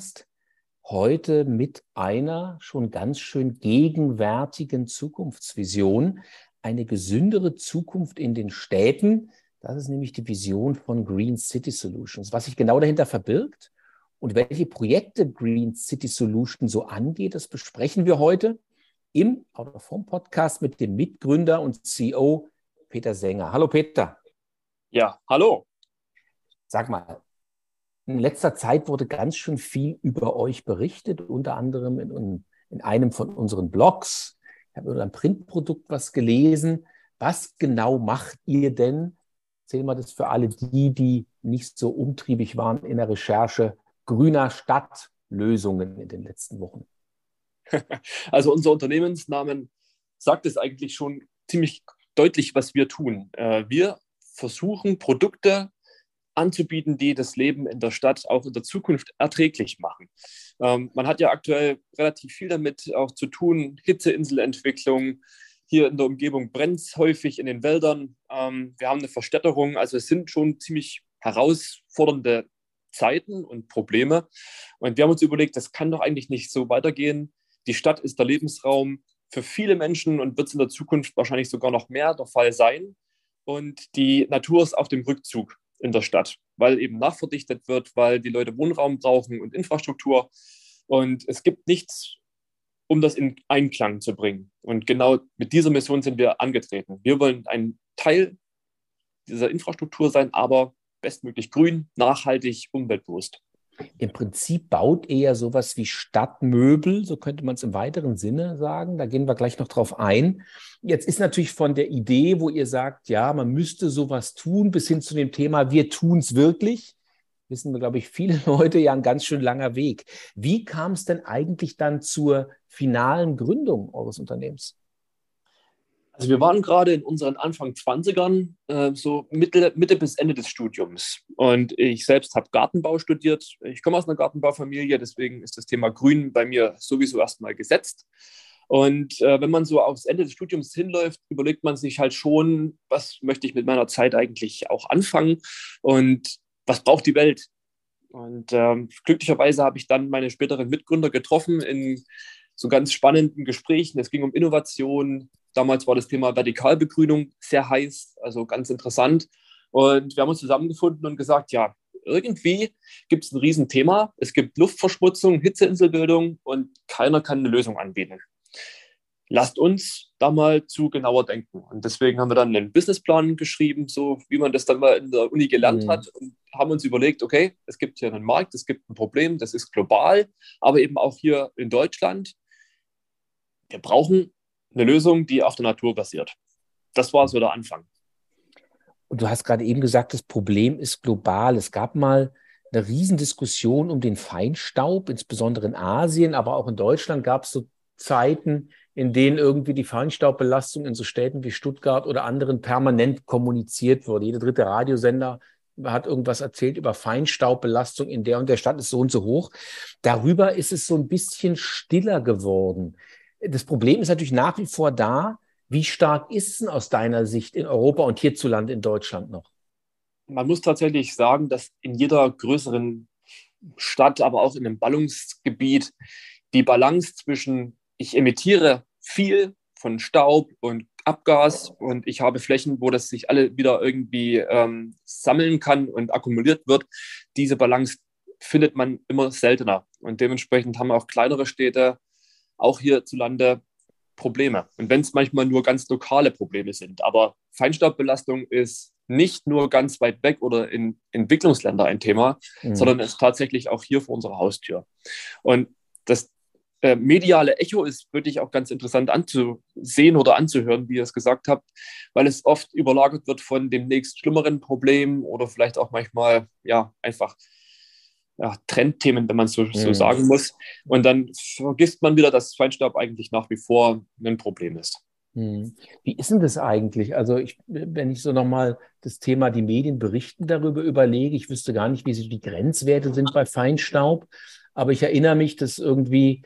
Podcast. Heute mit einer schon ganz schön gegenwärtigen Zukunftsvision. Eine gesündere Zukunft in den Städten. Das ist nämlich die Vision von Green City Solutions. Was sich genau dahinter verbirgt und welche Projekte Green City Solutions so angeht, das besprechen wir heute im Autoform Podcast mit dem Mitgründer und CEO Peter Sänger. Hallo Peter. Ja, hallo. Sag mal, in letzter Zeit wurde ganz schön viel über euch berichtet, unter anderem in, in einem von unseren Blogs. Ich habe über ein Printprodukt was gelesen. Was genau macht ihr denn? Erzähl mal das für alle die, die nicht so umtriebig waren in der Recherche grüner Stadtlösungen in den letzten Wochen. Also unser Unternehmensnamen sagt es eigentlich schon ziemlich deutlich, was wir tun. Äh, wir versuchen Produkte anzubieten, die das Leben in der Stadt auch in der Zukunft erträglich machen. Ähm, man hat ja aktuell relativ viel damit auch zu tun, Hitzeinselentwicklung. Hier in der Umgebung brennt es häufig in den Wäldern. Ähm, wir haben eine Verstädterung, also es sind schon ziemlich herausfordernde Zeiten und Probleme. Und wir haben uns überlegt, das kann doch eigentlich nicht so weitergehen. Die Stadt ist der Lebensraum für viele Menschen und wird es in der Zukunft wahrscheinlich sogar noch mehr der Fall sein. Und die Natur ist auf dem Rückzug in der Stadt, weil eben nachverdichtet wird, weil die Leute Wohnraum brauchen und Infrastruktur. Und es gibt nichts, um das in Einklang zu bringen. Und genau mit dieser Mission sind wir angetreten. Wir wollen ein Teil dieser Infrastruktur sein, aber bestmöglich grün, nachhaltig, umweltbewusst. Im Prinzip baut er ja sowas wie Stadtmöbel, so könnte man es im weiteren Sinne sagen. Da gehen wir gleich noch drauf ein. Jetzt ist natürlich von der Idee, wo ihr sagt, ja, man müsste sowas tun, bis hin zu dem Thema, wir tun es wirklich, wissen wir, glaube ich, viele Leute ja ein ganz schön langer Weg. Wie kam es denn eigentlich dann zur finalen Gründung eures Unternehmens? Also wir waren gerade in unseren Anfang 20ern, äh, so Mitte, Mitte bis Ende des Studiums. Und ich selbst habe Gartenbau studiert. Ich komme aus einer Gartenbaufamilie, deswegen ist das Thema Grün bei mir sowieso erstmal gesetzt. Und äh, wenn man so aufs Ende des Studiums hinläuft, überlegt man sich halt schon, was möchte ich mit meiner Zeit eigentlich auch anfangen und was braucht die Welt? Und ähm, glücklicherweise habe ich dann meine späteren Mitgründer getroffen in so ganz spannenden Gesprächen. Es ging um Innovation, Damals war das Thema Vertikalbegrünung sehr heiß, also ganz interessant. Und wir haben uns zusammengefunden und gesagt, ja, irgendwie gibt es ein Riesenthema. Es gibt Luftverschmutzung, Hitzeinselbildung und keiner kann eine Lösung anbieten. Lasst uns da mal zu genauer denken. Und deswegen haben wir dann einen Businessplan geschrieben, so wie man das dann mal in der Uni gelernt mhm. hat und haben uns überlegt, okay, es gibt hier einen Markt, es gibt ein Problem, das ist global, aber eben auch hier in Deutschland. Wir brauchen eine Lösung, die auf der Natur basiert. Das war so der Anfang. Und du hast gerade eben gesagt, das Problem ist global. Es gab mal eine Riesendiskussion um den Feinstaub, insbesondere in Asien, aber auch in Deutschland gab es so Zeiten, in denen irgendwie die Feinstaubbelastung in so Städten wie Stuttgart oder anderen permanent kommuniziert wurde. Jeder dritte Radiosender hat irgendwas erzählt über Feinstaubbelastung in der und der Stadt ist so und so hoch. Darüber ist es so ein bisschen stiller geworden. Das Problem ist natürlich nach wie vor da. Wie stark ist es denn aus deiner Sicht in Europa und hierzulande in Deutschland noch? Man muss tatsächlich sagen, dass in jeder größeren Stadt, aber auch in einem Ballungsgebiet, die Balance zwischen ich emittiere viel von Staub und Abgas und ich habe Flächen, wo das sich alle wieder irgendwie ähm, sammeln kann und akkumuliert wird. Diese Balance findet man immer seltener. Und dementsprechend haben auch kleinere Städte auch hierzulande Probleme. Und wenn es manchmal nur ganz lokale Probleme sind. Aber Feinstaubbelastung ist nicht nur ganz weit weg oder in Entwicklungsländern ein Thema, mhm. sondern ist tatsächlich auch hier vor unserer Haustür. Und das äh, mediale Echo ist wirklich auch ganz interessant anzusehen oder anzuhören, wie ihr es gesagt habt, weil es oft überlagert wird von dem nächst schlimmeren Problem oder vielleicht auch manchmal ja einfach ja, Trendthemen, wenn man so, so mhm. sagen muss. Und dann vergisst man wieder, dass Feinstaub eigentlich nach wie vor ein Problem ist. Mhm. Wie ist denn das eigentlich? Also, ich, wenn ich so nochmal das Thema, die Medien berichten darüber überlege, ich wüsste gar nicht, wie so die Grenzwerte sind bei Feinstaub, aber ich erinnere mich, dass irgendwie,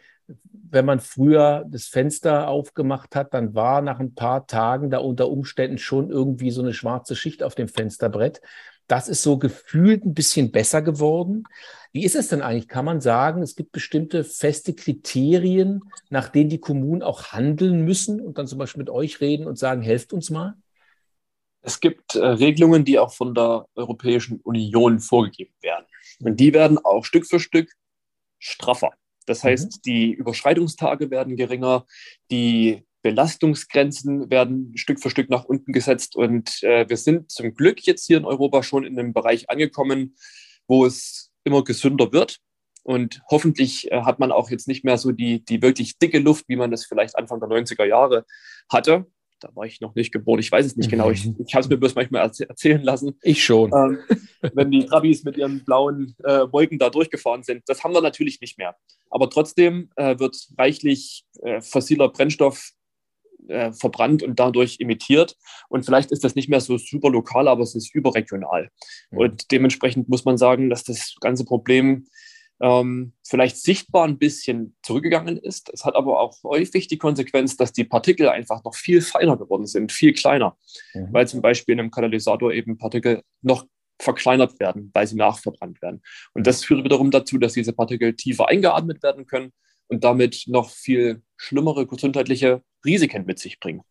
wenn man früher das Fenster aufgemacht hat, dann war nach ein paar Tagen da unter Umständen schon irgendwie so eine schwarze Schicht auf dem Fensterbrett. Das ist so gefühlt ein bisschen besser geworden. Wie ist es denn eigentlich? Kann man sagen, es gibt bestimmte feste Kriterien, nach denen die Kommunen auch handeln müssen und dann zum Beispiel mit euch reden und sagen, helft uns mal? Es gibt äh, Regelungen, die auch von der Europäischen Union vorgegeben werden. Und die werden auch Stück für Stück straffer. Das mhm. heißt, mhm. die Überschreitungstage werden geringer, die Belastungsgrenzen werden Stück für Stück nach unten gesetzt. Und äh, wir sind zum Glück jetzt hier in Europa schon in einem Bereich angekommen, wo es immer gesünder wird. Und hoffentlich äh, hat man auch jetzt nicht mehr so die, die wirklich dicke Luft, wie man das vielleicht Anfang der 90er Jahre hatte. Da war ich noch nicht geboren, ich weiß es nicht genau. Ich, ich habe es mir bloß manchmal erzählen lassen. Ich schon. Ähm, wenn die Trabis mit ihren blauen äh, Wolken da durchgefahren sind. Das haben wir natürlich nicht mehr. Aber trotzdem äh, wird reichlich äh, fossiler Brennstoff äh, verbrannt und dadurch emittiert. Und vielleicht ist das nicht mehr so super lokal, aber es ist überregional. Mhm. Und dementsprechend muss man sagen, dass das ganze Problem ähm, vielleicht sichtbar ein bisschen zurückgegangen ist. Es hat aber auch häufig die Konsequenz, dass die Partikel einfach noch viel feiner geworden sind, viel kleiner, mhm. weil zum Beispiel in einem Katalysator eben Partikel noch verkleinert werden, weil sie nachverbrannt werden. Und das führt wiederum dazu, dass diese Partikel tiefer eingeatmet werden können und damit noch viel schlimmere gesundheitliche Risiken mit sich bringen.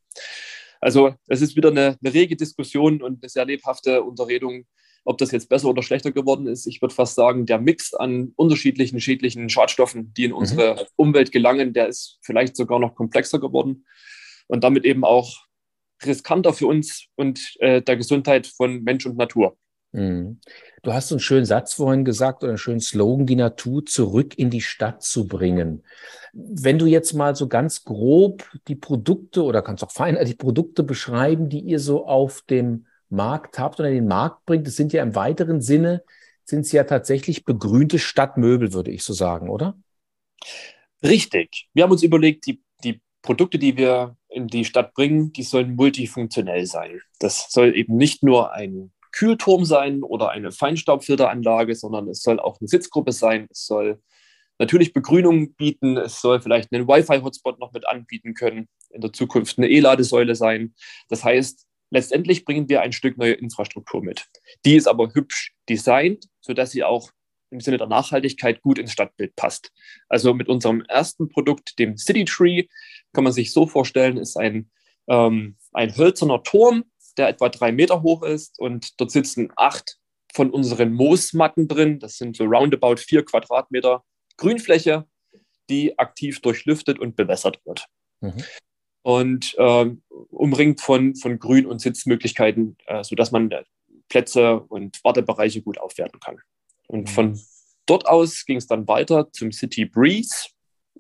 Also es ist wieder eine, eine rege Diskussion und eine sehr lebhafte Unterredung, ob das jetzt besser oder schlechter geworden ist. Ich würde fast sagen, der Mix an unterschiedlichen schädlichen Schadstoffen, die in mhm. unsere mhm. Umwelt gelangen, der ist vielleicht sogar noch komplexer geworden und damit eben auch riskanter für uns und äh, der Gesundheit von Mensch und Natur. Mhm. Du hast einen schönen Satz vorhin gesagt oder einen schönen Slogan, die Natur zurück in die Stadt zu bringen. Wenn du jetzt mal so ganz grob die Produkte oder kannst auch feiner die Produkte beschreiben, die ihr so auf dem Markt habt oder den Markt bringt, das sind ja im weiteren Sinne, sind es ja tatsächlich begrünte Stadtmöbel, würde ich so sagen, oder? Richtig. Wir haben uns überlegt, die, die Produkte, die wir in die Stadt bringen, die sollen multifunktionell sein. Das soll eben nicht nur ein Kühlturm sein oder eine Feinstaubfilteranlage, sondern es soll auch eine Sitzgruppe sein. Es soll natürlich Begrünung bieten. Es soll vielleicht einen Wi-Fi-Hotspot noch mit anbieten können. In der Zukunft eine E-Ladesäule sein. Das heißt, letztendlich bringen wir ein Stück neue Infrastruktur mit. Die ist aber hübsch designt, sodass sie auch im Sinne der Nachhaltigkeit gut ins Stadtbild passt. Also mit unserem ersten Produkt, dem City Tree, kann man sich so vorstellen, ist ein, ähm, ein hölzerner Turm, der etwa drei Meter hoch ist und dort sitzen acht von unseren Moosmatten drin. Das sind so roundabout vier Quadratmeter Grünfläche, die aktiv durchlüftet und bewässert wird. Mhm. Und äh, umringt von, von Grün- und Sitzmöglichkeiten, äh, sodass man Plätze und Wartebereiche gut aufwerten kann. Und mhm. von dort aus ging es dann weiter zum City Breeze,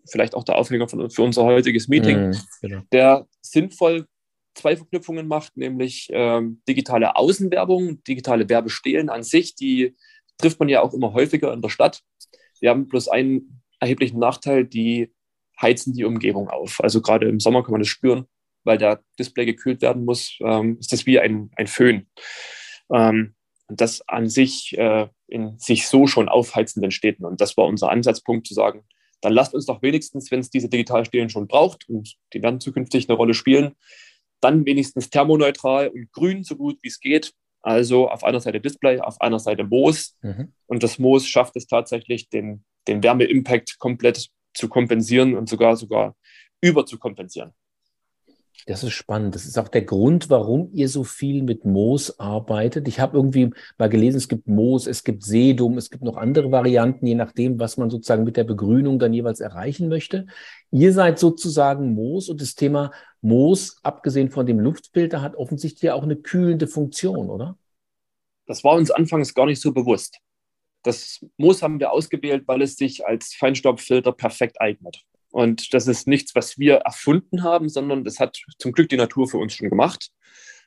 vielleicht auch der Aufhänger für unser heutiges Meeting, mhm, genau. der sinnvoll zwei Verknüpfungen macht, nämlich ähm, digitale Außenwerbung, digitale Werbestelen an sich, die trifft man ja auch immer häufiger in der Stadt. Die haben bloß einen erheblichen Nachteil, die heizen die Umgebung auf. Also gerade im Sommer kann man das spüren, weil der Display gekühlt werden muss, ähm, ist das wie ein, ein Föhn. Ähm, und das an sich äh, in sich so schon aufheizenden Städten. Und das war unser Ansatzpunkt zu sagen, dann lasst uns doch wenigstens, wenn es diese Digitalstelen schon braucht, und die werden zukünftig eine Rolle spielen, dann wenigstens thermoneutral und grün, so gut wie es geht. Also auf einer Seite Display, auf einer Seite Moos. Mhm. Und das Moos schafft es tatsächlich, den, den Wärmeimpact komplett zu kompensieren und sogar sogar überzukompensieren. Das ist spannend. Das ist auch der Grund, warum ihr so viel mit Moos arbeitet. Ich habe irgendwie mal gelesen, es gibt Moos, es gibt Sedum, es gibt noch andere Varianten, je nachdem, was man sozusagen mit der Begrünung dann jeweils erreichen möchte. Ihr seid sozusagen Moos und das Thema Moos, abgesehen von dem Luftfilter, hat offensichtlich auch eine kühlende Funktion, oder? Das war uns anfangs gar nicht so bewusst. Das Moos haben wir ausgewählt, weil es sich als Feinstaubfilter perfekt eignet. Und das ist nichts, was wir erfunden haben, sondern das hat zum Glück die Natur für uns schon gemacht.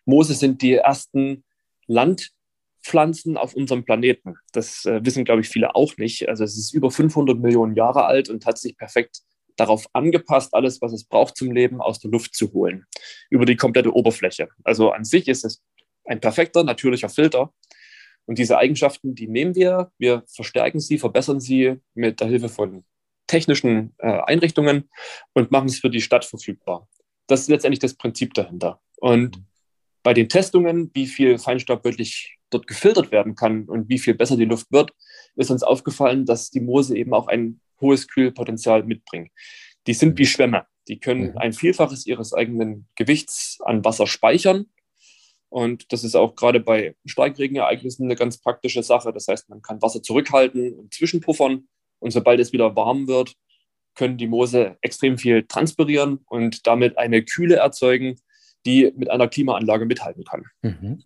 Moose sind die ersten Landpflanzen auf unserem Planeten. Das äh, wissen, glaube ich, viele auch nicht. Also es ist über 500 Millionen Jahre alt und hat sich perfekt darauf angepasst, alles, was es braucht zum Leben, aus der Luft zu holen, über die komplette Oberfläche. Also an sich ist es ein perfekter, natürlicher Filter. Und diese Eigenschaften, die nehmen wir, wir verstärken sie, verbessern sie mit der Hilfe von technischen äh, Einrichtungen und machen es für die Stadt verfügbar. Das ist letztendlich das Prinzip dahinter. Und bei den Testungen, wie viel Feinstaub wirklich dort gefiltert werden kann und wie viel besser die Luft wird, ist uns aufgefallen, dass die Moose eben auch ein hohes Kühlpotenzial mitbringen. Die sind wie Schwämme. Die können mhm. ein Vielfaches ihres eigenen Gewichts an Wasser speichern. Und das ist auch gerade bei Starkregenereignissen eine ganz praktische Sache. Das heißt, man kann Wasser zurückhalten und zwischenpuffern. Und sobald es wieder warm wird, können die Moose extrem viel transpirieren und damit eine Kühle erzeugen, die mit einer Klimaanlage mithalten kann. Mhm.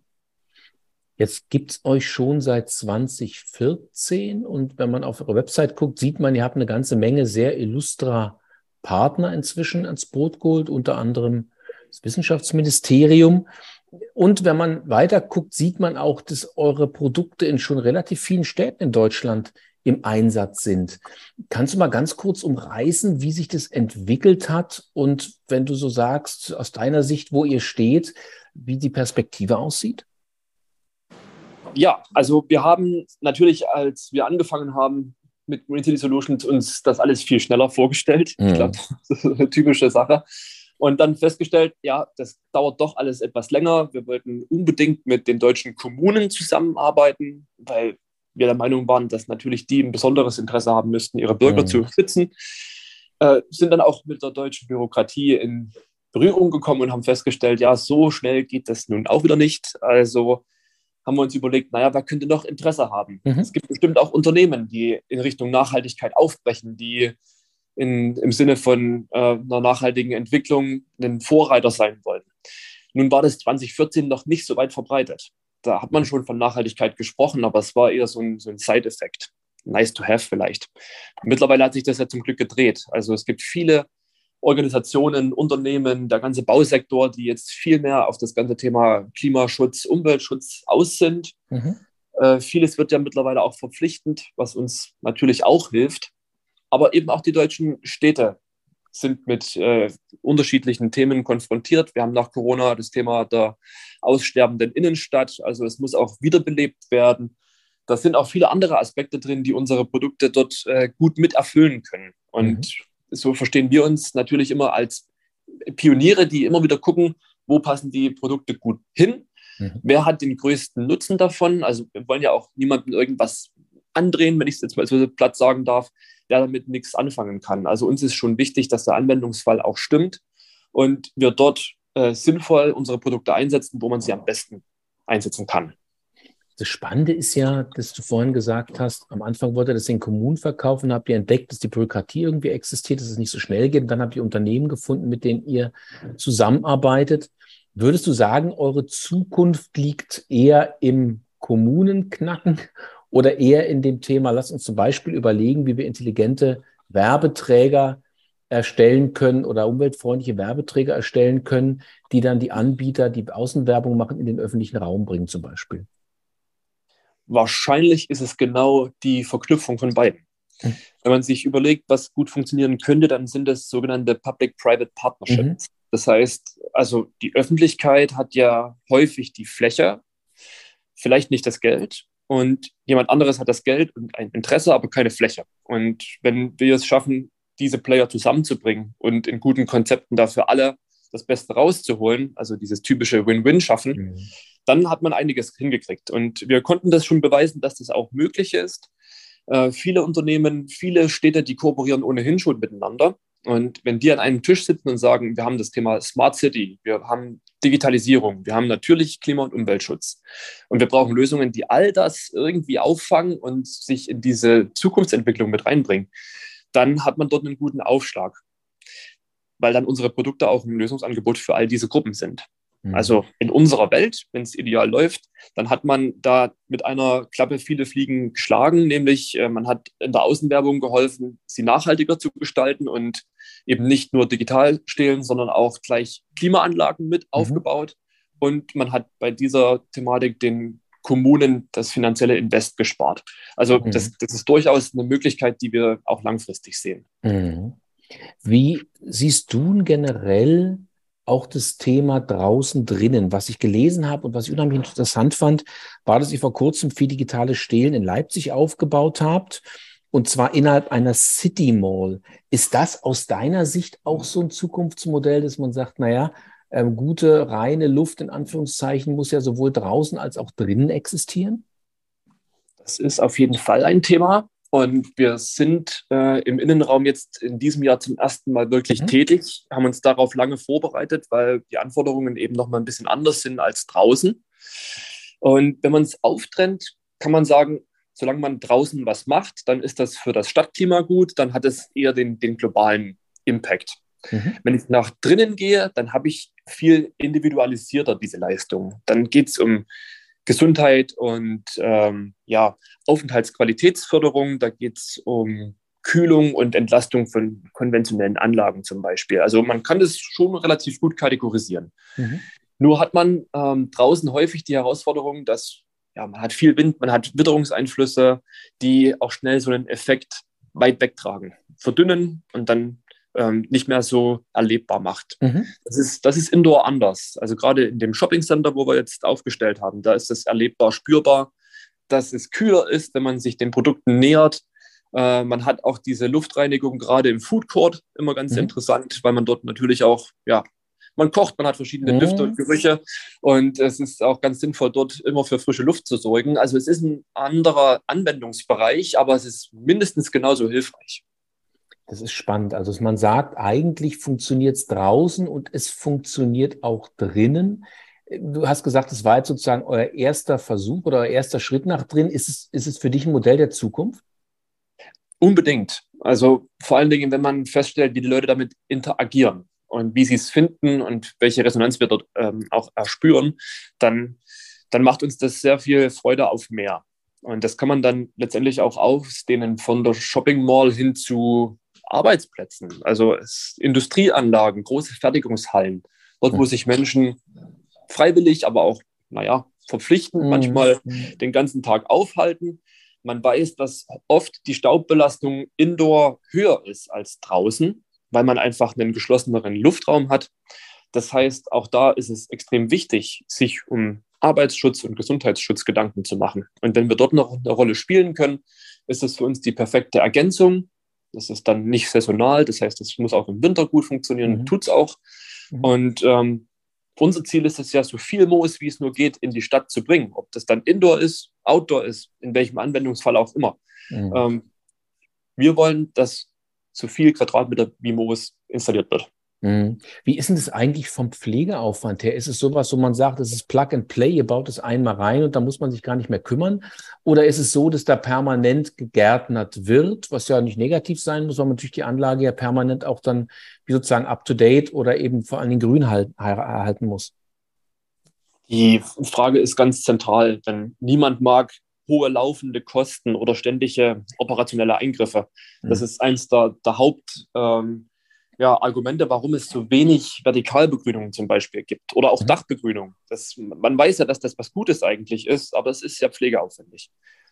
Jetzt gibt es euch schon seit 2014 und wenn man auf eure Website guckt, sieht man, ihr habt eine ganze Menge sehr illustrer Partner inzwischen ans Boot geholt, unter anderem das Wissenschaftsministerium. Und wenn man weiter guckt, sieht man auch, dass eure Produkte in schon relativ vielen Städten in Deutschland im Einsatz sind. Kannst du mal ganz kurz umreißen, wie sich das entwickelt hat und wenn du so sagst, aus deiner Sicht, wo ihr steht, wie die Perspektive aussieht? Ja, also wir haben natürlich, als wir angefangen haben mit Green City Solutions, uns das alles viel schneller vorgestellt. Mhm. Ich glaube, das ist eine typische Sache. Und dann festgestellt, ja, das dauert doch alles etwas länger. Wir wollten unbedingt mit den deutschen Kommunen zusammenarbeiten, weil wir der Meinung waren, dass natürlich die ein besonderes Interesse haben müssten, ihre Bürger mhm. zu schützen. Äh, sind dann auch mit der deutschen Bürokratie in Berührung gekommen und haben festgestellt, ja, so schnell geht das nun auch wieder nicht. Also haben wir uns überlegt, naja, wer könnte noch Interesse haben? Mhm. Es gibt bestimmt auch Unternehmen, die in Richtung Nachhaltigkeit aufbrechen, die in, im Sinne von äh, einer nachhaltigen Entwicklung ein Vorreiter sein wollen. Nun war das 2014 noch nicht so weit verbreitet. Da hat man schon von Nachhaltigkeit gesprochen, aber es war eher so ein, so ein Side-Effekt. Nice to have vielleicht. Mittlerweile hat sich das ja zum Glück gedreht. Also es gibt viele Organisationen, Unternehmen, der ganze Bausektor, die jetzt viel mehr auf das ganze Thema Klimaschutz, Umweltschutz aus sind. Mhm. Äh, vieles wird ja mittlerweile auch verpflichtend, was uns natürlich auch hilft. Aber eben auch die deutschen Städte sind mit äh, unterschiedlichen Themen konfrontiert. Wir haben nach Corona das Thema der aussterbenden Innenstadt. Also es muss auch wiederbelebt werden. Da sind auch viele andere Aspekte drin, die unsere Produkte dort äh, gut mit erfüllen können. Und mhm so verstehen wir uns natürlich immer als Pioniere, die immer wieder gucken, wo passen die Produkte gut hin, mhm. wer hat den größten Nutzen davon. Also wir wollen ja auch niemandem irgendwas andrehen, wenn ich es jetzt mal so platt sagen darf, der damit nichts anfangen kann. Also uns ist schon wichtig, dass der Anwendungsfall auch stimmt und wir dort äh, sinnvoll unsere Produkte einsetzen, wo man sie am besten einsetzen kann. Das Spannende ist ja, dass du vorhin gesagt hast, am Anfang wollte das in Kommunen verkaufen, habt ihr entdeckt, dass die Bürokratie irgendwie existiert, dass es nicht so schnell geht. Und dann habt ihr Unternehmen gefunden, mit denen ihr zusammenarbeitet. Würdest du sagen, eure Zukunft liegt eher im Kommunenknacken oder eher in dem Thema, lass uns zum Beispiel überlegen, wie wir intelligente Werbeträger erstellen können oder umweltfreundliche Werbeträger erstellen können, die dann die Anbieter, die Außenwerbung machen, in den öffentlichen Raum bringen zum Beispiel? Wahrscheinlich ist es genau die Verknüpfung von beiden. Mhm. Wenn man sich überlegt, was gut funktionieren könnte, dann sind das sogenannte Public-Private Partnerships. Mhm. Das heißt, also die Öffentlichkeit hat ja häufig die Fläche, vielleicht nicht das Geld. Und jemand anderes hat das Geld und ein Interesse, aber keine Fläche. Und wenn wir es schaffen, diese Player zusammenzubringen und in guten Konzepten dafür alle das Beste rauszuholen, also dieses typische Win-Win schaffen, mhm dann hat man einiges hingekriegt. Und wir konnten das schon beweisen, dass das auch möglich ist. Äh, viele Unternehmen, viele Städte, die kooperieren ohnehin schon miteinander. Und wenn die an einem Tisch sitzen und sagen, wir haben das Thema Smart City, wir haben Digitalisierung, wir haben natürlich Klima- und Umweltschutz und wir brauchen Lösungen, die all das irgendwie auffangen und sich in diese Zukunftsentwicklung mit reinbringen, dann hat man dort einen guten Aufschlag, weil dann unsere Produkte auch ein Lösungsangebot für all diese Gruppen sind. Mhm. Also in unserer Welt, wenn es ideal läuft, dann hat man da mit einer Klappe viele Fliegen geschlagen, nämlich äh, man hat in der Außenwerbung geholfen, sie nachhaltiger zu gestalten und eben nicht nur digital stehlen, sondern auch gleich Klimaanlagen mit mhm. aufgebaut. Und man hat bei dieser Thematik den Kommunen das finanzielle Invest gespart. Also mhm. das, das ist durchaus eine Möglichkeit, die wir auch langfristig sehen. Mhm. Wie siehst du generell auch das Thema draußen drinnen. Was ich gelesen habe und was ich unheimlich interessant fand, war, dass ihr vor kurzem viel digitales Stehlen in Leipzig aufgebaut habt. Und zwar innerhalb einer City Mall. Ist das aus deiner Sicht auch so ein Zukunftsmodell, dass man sagt, naja, ähm, gute, reine Luft in Anführungszeichen muss ja sowohl draußen als auch drinnen existieren? Das ist auf jeden Fall ein Thema. Und wir sind äh, im Innenraum jetzt in diesem Jahr zum ersten Mal wirklich mhm. tätig, haben uns darauf lange vorbereitet, weil die Anforderungen eben noch mal ein bisschen anders sind als draußen. Und wenn man es auftrennt, kann man sagen, solange man draußen was macht, dann ist das für das Stadtklima gut, dann hat es eher den, den globalen Impact. Mhm. Wenn ich nach drinnen gehe, dann habe ich viel individualisierter diese Leistung. Dann geht es um Gesundheit und ähm, ja, Aufenthaltsqualitätsförderung. Da geht es um Kühlung und Entlastung von konventionellen Anlagen zum Beispiel. Also man kann das schon relativ gut kategorisieren. Mhm. Nur hat man ähm, draußen häufig die Herausforderung, dass ja, man hat viel Wind, man hat Witterungseinflüsse, die auch schnell so einen Effekt weit wegtragen, verdünnen und dann ähm, nicht mehr so erlebbar macht. Mhm. Das, ist, das ist indoor anders. Also gerade in dem Shopping Center, wo wir jetzt aufgestellt haben, da ist es erlebbar, spürbar, dass es kühler ist, wenn man sich den Produkten nähert. Äh, man hat auch diese Luftreinigung gerade im Food Court immer ganz mhm. interessant, weil man dort natürlich auch ja, man kocht, man hat verschiedene mhm. Düfte und Gerüche und es ist auch ganz sinnvoll, dort immer für frische Luft zu sorgen. Also es ist ein anderer Anwendungsbereich, aber es ist mindestens genauso hilfreich. Das ist spannend. Also man sagt, eigentlich funktioniert es draußen und es funktioniert auch drinnen. Du hast gesagt, es war jetzt sozusagen euer erster Versuch oder euer erster Schritt nach drin. Ist es, ist es für dich ein Modell der Zukunft? Unbedingt. Also vor allen Dingen, wenn man feststellt, wie die Leute damit interagieren und wie sie es finden und welche Resonanz wir dort ähm, auch erspüren, dann, dann macht uns das sehr viel Freude auf mehr. Und das kann man dann letztendlich auch ausdehnen von der Shopping Mall hin zu Arbeitsplätzen, also Industrieanlagen, große Fertigungshallen, dort, wo sich Menschen freiwillig, aber auch, naja, verpflichtend mhm. manchmal den ganzen Tag aufhalten. Man weiß, dass oft die Staubbelastung indoor höher ist als draußen, weil man einfach einen geschlosseneren Luftraum hat. Das heißt, auch da ist es extrem wichtig, sich um Arbeitsschutz und Gesundheitsschutz Gedanken zu machen. Und wenn wir dort noch eine Rolle spielen können, ist es für uns die perfekte Ergänzung das ist dann nicht saisonal, das heißt, es muss auch im Winter gut funktionieren, mhm. tut es auch. Mhm. Und ähm, unser Ziel ist es ja, so viel Moos, wie es nur geht, in die Stadt zu bringen. Ob das dann Indoor ist, Outdoor ist, in welchem Anwendungsfall auch immer. Mhm. Ähm, wir wollen, dass so viel Quadratmeter wie Moos installiert wird. Mhm. Wie ist denn das eigentlich vom Pflegeaufwand her? Ist es sowas, wo man sagt, es ist Plug and Play, ihr baut es einmal rein und da muss man sich gar nicht mehr kümmern? Oder ist es so, dass da permanent gegärtnert wird, was ja nicht negativ sein muss, weil man natürlich die Anlage ja permanent auch dann wie sozusagen up to date oder eben vor allen Dingen grün erhalten muss? Die Frage ist ganz zentral, denn niemand mag hohe laufende Kosten oder ständige operationelle Eingriffe. Das mhm. ist eins der, der Haupt. Ähm, ja, Argumente, warum es so wenig Vertikalbegrünung zum Beispiel gibt oder auch mhm. Dachbegrünung. Das, man weiß ja, dass das was Gutes eigentlich ist, aber es ist ja pflegeaufwendig.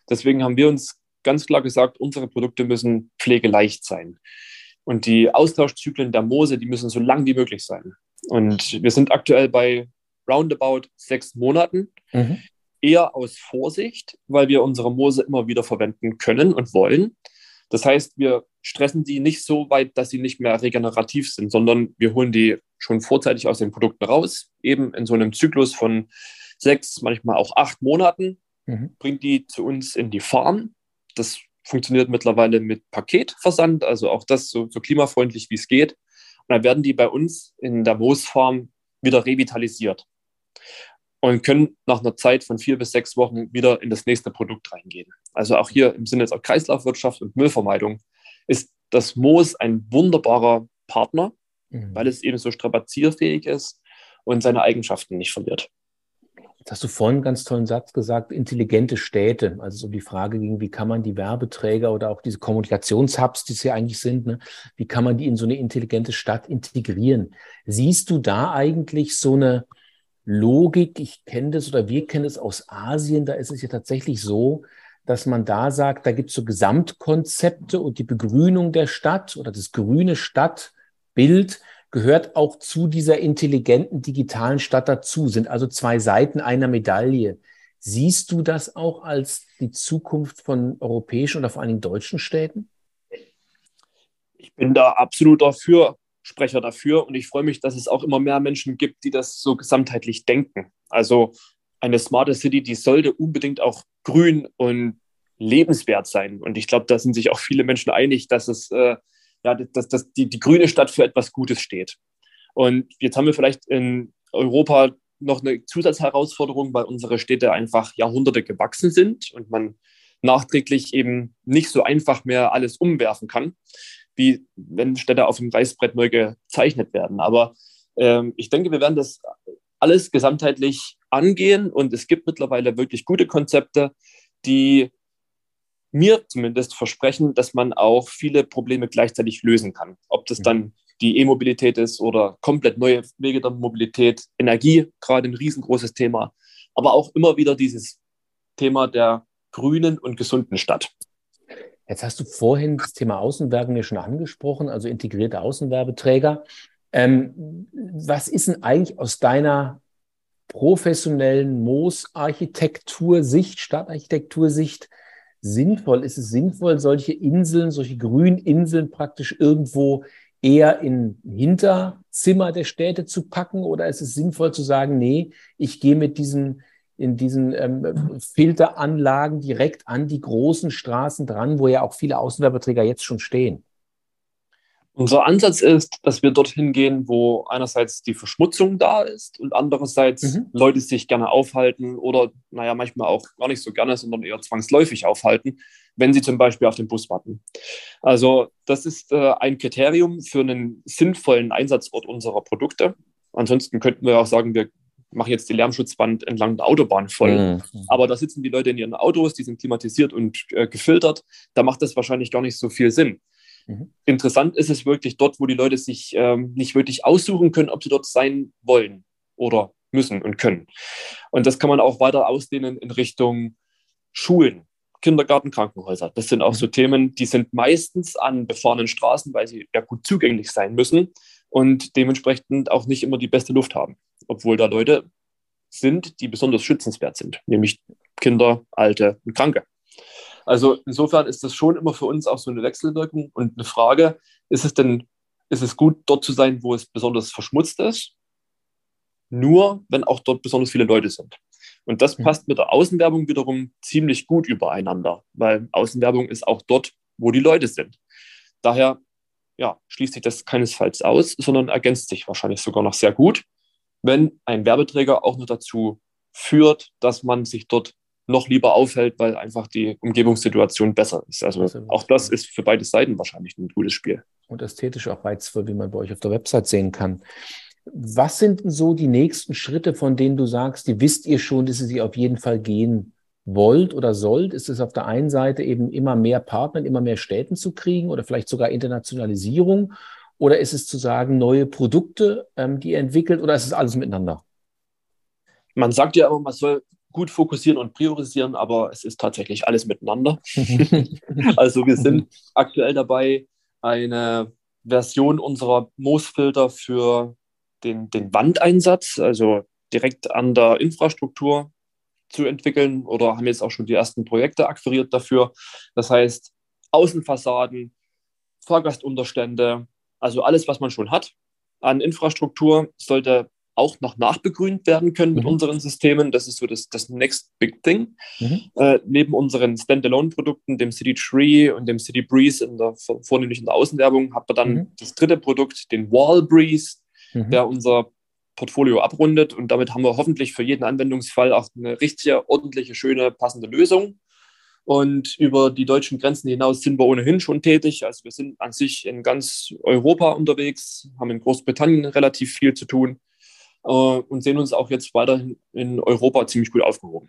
Deswegen haben wir uns ganz klar gesagt, unsere Produkte müssen pflegeleicht sein. Und die Austauschzyklen der Moose, die müssen so lang wie möglich sein. Und wir sind aktuell bei roundabout sechs Monaten. Mhm. Eher aus Vorsicht, weil wir unsere Moose immer wieder verwenden können und wollen. Das heißt, wir stressen die nicht so weit, dass sie nicht mehr regenerativ sind, sondern wir holen die schon vorzeitig aus den Produkten raus, eben in so einem Zyklus von sechs, manchmal auch acht Monaten, mhm. bringt die zu uns in die Farm. Das funktioniert mittlerweile mit Paketversand, also auch das so, so klimafreundlich wie es geht. Und dann werden die bei uns in der Moosfarm wieder revitalisiert und können nach einer Zeit von vier bis sechs Wochen wieder in das nächste Produkt reingehen. Also auch hier im Sinne der Kreislaufwirtschaft und Müllvermeidung ist das Moos ein wunderbarer Partner, mhm. weil es eben so strapazierfähig ist und seine Eigenschaften nicht verliert. Jetzt hast du vorhin einen ganz tollen Satz gesagt, intelligente Städte. Also es um die Frage ging, wie kann man die Werbeträger oder auch diese Kommunikationshubs, die es ja eigentlich sind, ne, wie kann man die in so eine intelligente Stadt integrieren? Siehst du da eigentlich so eine, Logik, ich kenne das oder wir kennen es aus Asien, da ist es ja tatsächlich so, dass man da sagt, da gibt es so Gesamtkonzepte und die Begrünung der Stadt oder das grüne Stadtbild gehört auch zu dieser intelligenten digitalen Stadt dazu, sind also zwei Seiten einer Medaille. Siehst du das auch als die Zukunft von europäischen oder vor allen Dingen deutschen Städten? Ich bin da absolut dafür. Sprecher dafür und ich freue mich, dass es auch immer mehr Menschen gibt, die das so gesamtheitlich denken. Also eine smarte City, die sollte unbedingt auch grün und lebenswert sein. Und ich glaube, da sind sich auch viele Menschen einig, dass es äh, ja, dass, dass die, die grüne Stadt für etwas Gutes steht. Und jetzt haben wir vielleicht in Europa noch eine Zusatzherausforderung, weil unsere Städte einfach Jahrhunderte gewachsen sind und man nachträglich eben nicht so einfach mehr alles umwerfen kann, wie wenn Städte auf dem Reißbrett neu gezeichnet werden. Aber ähm, ich denke, wir werden das alles gesamtheitlich angehen und es gibt mittlerweile wirklich gute Konzepte, die mir zumindest versprechen, dass man auch viele Probleme gleichzeitig lösen kann. Ob das dann die E-Mobilität ist oder komplett neue Wege der Mobilität, Energie, gerade ein riesengroßes Thema, aber auch immer wieder dieses Thema der grünen und gesunden Stadt. Jetzt hast du vorhin das Thema Außenwerbung ja schon angesprochen, also integrierte Außenwerbeträger. Ähm, was ist denn eigentlich aus deiner professionellen Moos-Architektursicht, Stadtarchitektursicht sinnvoll? Ist es sinnvoll, solche Inseln, solche Grüninseln praktisch irgendwo eher in Hinterzimmer der Städte zu packen? Oder ist es sinnvoll zu sagen, nee, ich gehe mit diesen, in diesen ähm, Filteranlagen direkt an die großen Straßen dran, wo ja auch viele Außenwerbeträger jetzt schon stehen? Unser Ansatz ist, dass wir dorthin gehen, wo einerseits die Verschmutzung da ist und andererseits mhm. Leute sich gerne aufhalten oder, naja, manchmal auch gar nicht so gerne, sondern eher zwangsläufig aufhalten, wenn sie zum Beispiel auf den Bus warten. Also das ist äh, ein Kriterium für einen sinnvollen Einsatzort unserer Produkte. Ansonsten könnten wir auch sagen, wir machen jetzt die Lärmschutzwand entlang der Autobahn voll. Mhm. Aber da sitzen die Leute in ihren Autos, die sind klimatisiert und äh, gefiltert. Da macht das wahrscheinlich gar nicht so viel Sinn. Mhm. Interessant ist es wirklich dort, wo die Leute sich ähm, nicht wirklich aussuchen können, ob sie dort sein wollen oder müssen und können. Und das kann man auch weiter ausdehnen in Richtung Schulen, Kindergarten, Krankenhäuser. Das sind auch so mhm. Themen, die sind meistens an befahrenen Straßen, weil sie ja gut zugänglich sein müssen und dementsprechend auch nicht immer die beste Luft haben, obwohl da Leute sind, die besonders schützenswert sind, nämlich Kinder, Alte und Kranke. Also insofern ist das schon immer für uns auch so eine Wechselwirkung und eine Frage, ist es denn, ist es gut, dort zu sein, wo es besonders verschmutzt ist? Nur, wenn auch dort besonders viele Leute sind. Und das passt mit der Außenwerbung wiederum ziemlich gut übereinander, weil Außenwerbung ist auch dort, wo die Leute sind. Daher ja, schließt sich das keinesfalls aus, sondern ergänzt sich wahrscheinlich sogar noch sehr gut, wenn ein Werbeträger auch noch dazu führt, dass man sich dort noch lieber aufhält, weil einfach die Umgebungssituation besser ist. Also auch das ist für beide Seiten wahrscheinlich ein gutes Spiel. Und ästhetisch auch reizvoll, wie man bei euch auf der Website sehen kann. Was sind so die nächsten Schritte, von denen du sagst, die wisst ihr schon, dass ihr sie auf jeden Fall gehen wollt oder sollt? Ist es auf der einen Seite eben immer mehr Partner, immer mehr Städten zu kriegen oder vielleicht sogar Internationalisierung? Oder ist es zu sagen, neue Produkte, ähm, die ihr entwickelt oder ist es alles miteinander? Man sagt ja immer, man soll gut fokussieren und priorisieren, aber es ist tatsächlich alles miteinander. also wir sind aktuell dabei, eine Version unserer Moosfilter für den, den Wandeinsatz, also direkt an der Infrastruktur zu entwickeln oder haben jetzt auch schon die ersten Projekte akquiriert dafür. Das heißt, Außenfassaden, Fahrgastunterstände, also alles, was man schon hat an Infrastruktur, sollte auch noch nachbegrünt werden können mit mhm. unseren Systemen. Das ist so das, das Next Big Thing. Mhm. Äh, neben unseren Standalone-Produkten, dem City Tree und dem City Breeze, in der, vornehmlich in der Außenwerbung, hat man dann mhm. das dritte Produkt, den Wall Breeze, mhm. der unser Portfolio abrundet. Und damit haben wir hoffentlich für jeden Anwendungsfall auch eine richtige, ordentliche, schöne, passende Lösung. Und über die deutschen Grenzen hinaus sind wir ohnehin schon tätig. Also wir sind an sich in ganz Europa unterwegs, haben in Großbritannien relativ viel zu tun und sehen uns auch jetzt weiterhin in Europa ziemlich gut aufgehoben.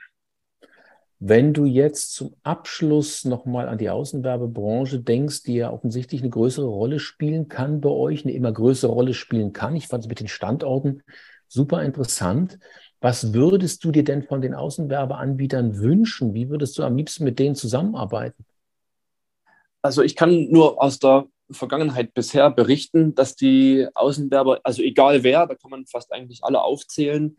Wenn du jetzt zum Abschluss nochmal an die Außenwerbebranche denkst, die ja offensichtlich eine größere Rolle spielen kann bei euch, eine immer größere Rolle spielen kann. Ich fand es mit den Standorten super interessant. Was würdest du dir denn von den Außenwerbeanbietern wünschen? Wie würdest du am liebsten mit denen zusammenarbeiten? Also ich kann nur aus der Vergangenheit bisher berichten, dass die Außenwerber, also egal wer, da kann man fast eigentlich alle aufzählen,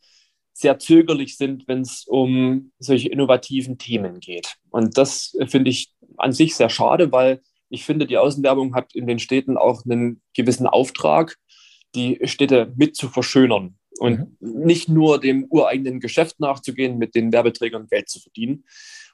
sehr zögerlich sind, wenn es um solche innovativen Themen geht. Und das finde ich an sich sehr schade, weil ich finde, die Außenwerbung hat in den Städten auch einen gewissen Auftrag, die Städte mit zu verschönern und mhm. nicht nur dem ureigenen Geschäft nachzugehen, mit den Werbeträgern Geld zu verdienen.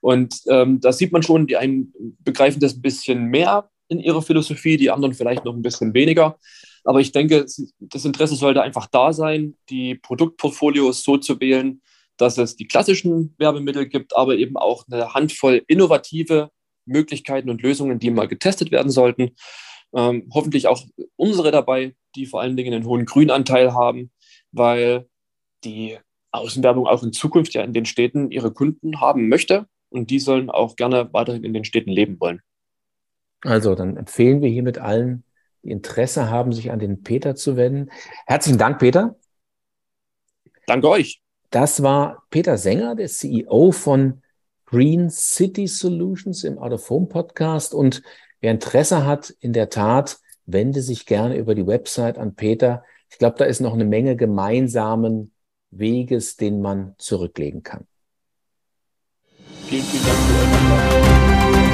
Und ähm, da sieht man schon, die einen begreifen das ein bisschen mehr in ihrer Philosophie, die anderen vielleicht noch ein bisschen weniger. Aber ich denke, das Interesse sollte einfach da sein, die Produktportfolios so zu wählen, dass es die klassischen Werbemittel gibt, aber eben auch eine Handvoll innovative Möglichkeiten und Lösungen, die mal getestet werden sollten. Ähm, hoffentlich auch unsere dabei, die vor allen Dingen einen hohen Grünanteil haben, weil die Außenwerbung auch in Zukunft ja in den Städten ihre Kunden haben möchte und die sollen auch gerne weiterhin in den Städten leben wollen. Also, dann empfehlen wir hiermit allen, die Interesse haben, sich an den Peter zu wenden. Herzlichen Dank, Peter. Danke euch. Das war Peter Sänger, der CEO von Green City Solutions im Out of Home Podcast. Und wer Interesse hat, in der Tat, wende sich gerne über die Website an Peter. Ich glaube, da ist noch eine Menge gemeinsamen Weges, den man zurücklegen kann. Vielen, vielen Dank